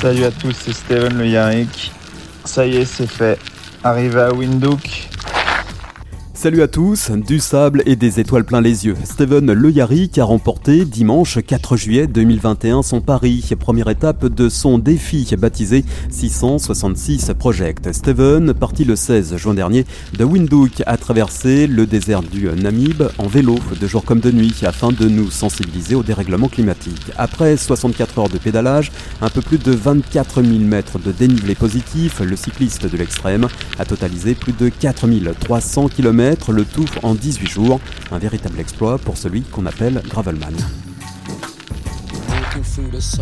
Salut à tous, c'est Steven le Yarrick. Ça y est, c'est fait. Arrivé à Windhoek, Salut à tous, du sable et des étoiles plein les yeux. Steven Le Yarrick a remporté dimanche 4 juillet 2021 son pari, première étape de son défi baptisé 666 Project. Steven, parti le 16 juin dernier de Windhoek, a traversé le désert du Namib en vélo de jour comme de nuit afin de nous sensibiliser au dérèglement climatique. Après 64 heures de pédalage, un peu plus de 24 000 mètres de dénivelé positif, le cycliste de l'extrême a totalisé plus de 4300 km le tout en 18 jours. Un véritable exploit pour celui qu'on appelle Gravelman.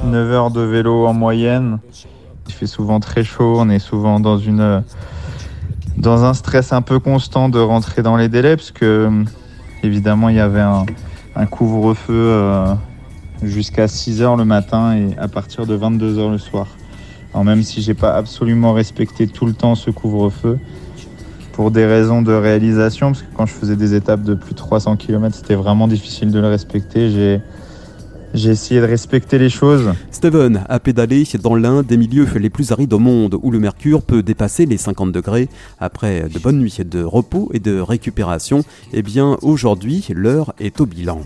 9 heures de vélo en moyenne. Il fait souvent très chaud, on est souvent dans une dans un stress un peu constant de rentrer dans les délais parce que évidemment il y avait un, couvre-feu euh, jusqu'à 6 heures le matin et à partir de 22 heures le soir. Alors même si j'ai pas absolument respecté tout le temps ce couvre-feu, pour des raisons de réalisation, parce que quand je faisais des étapes de plus de 300 km, c'était vraiment difficile de le respecter. J'ai j'ai essayé de respecter les choses. Steven a pédalé dans l'un des milieux les plus arides au monde où le mercure peut dépasser les 50 degrés. Après de bonnes nuits de repos et de récupération, eh bien aujourd'hui l'heure est au bilan.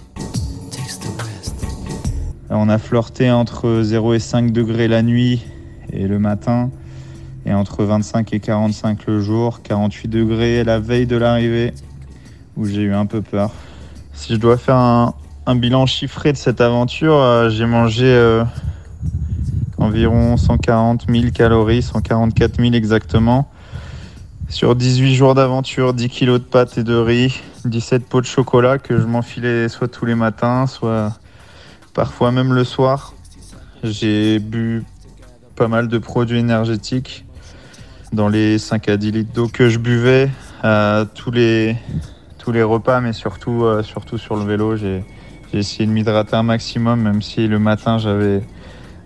On a flirté entre 0 et 5 degrés la nuit et le matin et entre 25 et 45 le jour, 48 degrés la veille de l'arrivée, où j'ai eu un peu peur. Si je dois faire un, bilan chiffré de cette aventure, euh, j'ai mangé euh, environ 140 000 calories, 144 000 exactement. Sur 18 jours d'aventure, 10 kilos de pâtes et de riz, 17 pots de chocolat que je m'enfilais soit tous les matins, soit parfois même le soir. J'ai bu pas mal de produits énergétiques dans les 5 à 10 litres d'eau que je buvais tous les, tous les repas, mais surtout, euh, surtout sur le vélo. J'ai essayé de m'hydrater un maximum, même si le matin j'avais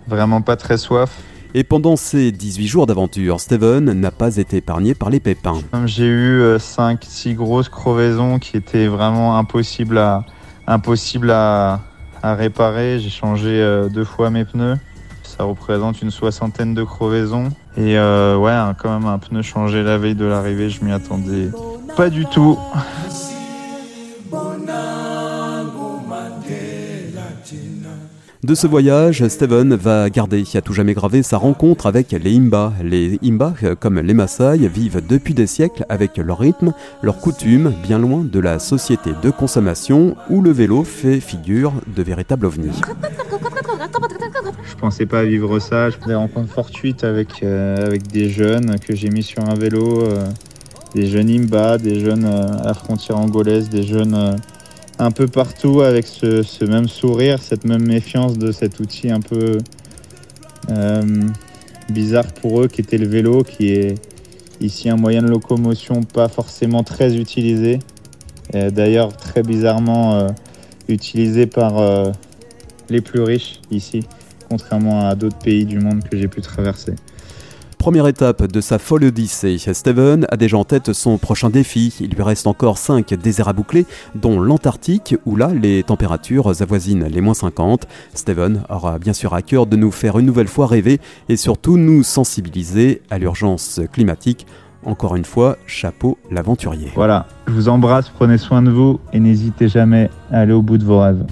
vraiment pas très soif. Et pendant ces 18 jours d'aventure, Steven n'a pas été épargné par les pépins. J'ai eu 5-6 euh, grosses crevaisons qui étaient vraiment impossibles à, impossibles à, à réparer. J'ai changé euh, deux fois mes pneus. Ça représente une soixantaine de crevaisons. Et euh, ouais, quand même un pneu changé la veille de l'arrivée, je m'y attendais pas du tout. De ce voyage, Steven va garder à tout jamais gravé sa rencontre avec les Imba. Les Imba, comme les Maasai, vivent depuis des siècles avec leur rythme, leurs coutumes, bien loin de la société de consommation où le vélo fait figure de véritable ovni. Je pensais pas vivre ça. Je des rencontres fortuites avec, euh, avec des jeunes que j'ai mis sur un vélo, euh, des jeunes Imba, des jeunes euh, à la frontière angolaise, des jeunes un peu partout avec ce, même sourire, cette même méfiance de cet outil un peu bizarre pour eux qui était le vélo, qui est ici un moyen de locomotion pas forcément très utilisé. D'ailleurs très bizarrement utilisé par les plus riches ici contrairement à d'autres pays du monde que j'ai pu traverser. Première étape de sa folle odyssée, Steven a déjà en tête son prochain défi. Il lui reste encore 5 déserts à boucler, dont l'Antarctique, où là les températures avoisinent les moins 50. Steven aura bien sûr à cœur de nous faire une nouvelle fois rêver et surtout nous sensibiliser à l'urgence climatique. Encore une fois, chapeau l'aventurier. Voilà, je vous embrasse, prenez soin de vous et n'hésitez jamais à aller au bout de vos rêves.